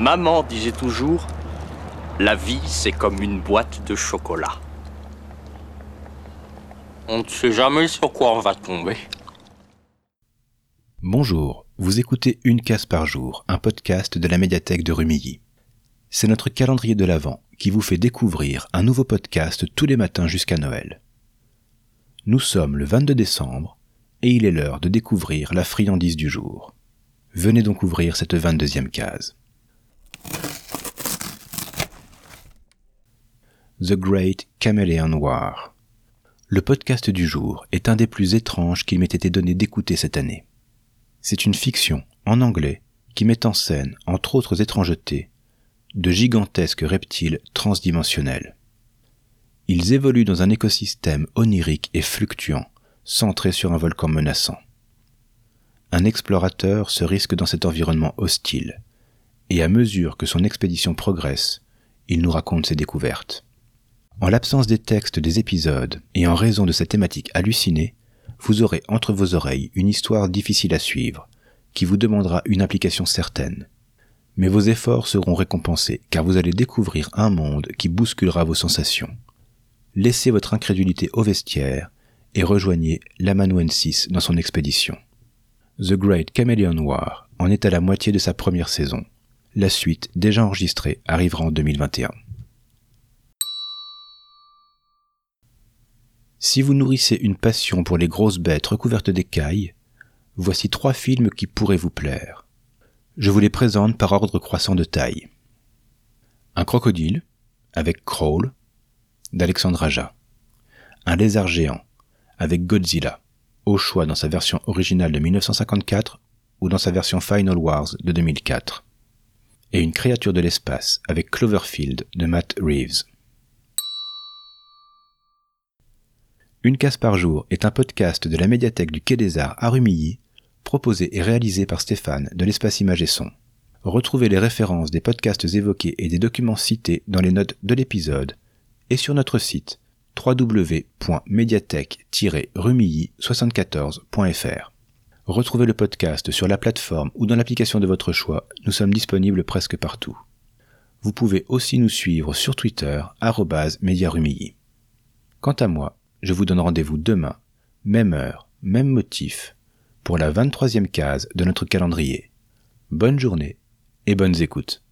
Maman disait toujours, la vie c'est comme une boîte de chocolat. On ne sait jamais sur quoi on va tomber. Bonjour, vous écoutez Une case par jour, un podcast de la médiathèque de Rumilly. C'est notre calendrier de l'Avent qui vous fait découvrir un nouveau podcast tous les matins jusqu'à Noël. Nous sommes le 22 décembre et il est l'heure de découvrir la friandise du jour. Venez donc ouvrir cette 22e case. The Great Chameleon War. Le podcast du jour est un des plus étranges qu'il m'ait été donné d'écouter cette année. C'est une fiction, en anglais, qui met en scène, entre autres étrangetés, de gigantesques reptiles transdimensionnels. Ils évoluent dans un écosystème onirique et fluctuant, centré sur un volcan menaçant. Un explorateur se risque dans cet environnement hostile, et à mesure que son expédition progresse, il nous raconte ses découvertes. En l'absence des textes des épisodes et en raison de cette thématique hallucinée, vous aurez entre vos oreilles une histoire difficile à suivre, qui vous demandera une application certaine. Mais vos efforts seront récompensés, car vous allez découvrir un monde qui bousculera vos sensations. Laissez votre incrédulité au vestiaire et rejoignez l'amanuensis dans son expédition. The Great Chameleon War en est à la moitié de sa première saison. La suite, déjà enregistrée, arrivera en 2021. Si vous nourrissez une passion pour les grosses bêtes recouvertes d'écailles, voici trois films qui pourraient vous plaire. Je vous les présente par ordre croissant de taille. Un crocodile, avec Crawl, d'Alexandre Aja. Un lézard géant, avec Godzilla, au choix dans sa version originale de 1954 ou dans sa version Final Wars de 2004. Et une créature de l'espace, avec Cloverfield de Matt Reeves. Une case par jour est un podcast de la médiathèque du Quai des Arts à Rumilly, proposé et réalisé par Stéphane de l'espace Image et Son. Retrouvez les références des podcasts évoqués et des documents cités dans les notes de l'épisode et sur notre site www.mediathèque-rumilly74.fr. Retrouvez le podcast sur la plateforme ou dans l'application de votre choix, nous sommes disponibles presque partout. Vous pouvez aussi nous suivre sur Twitter, @mediarumilly. Quant à moi, je vous donne rendez-vous demain, même heure, même motif, pour la 23e case de notre calendrier. Bonne journée et bonnes écoutes.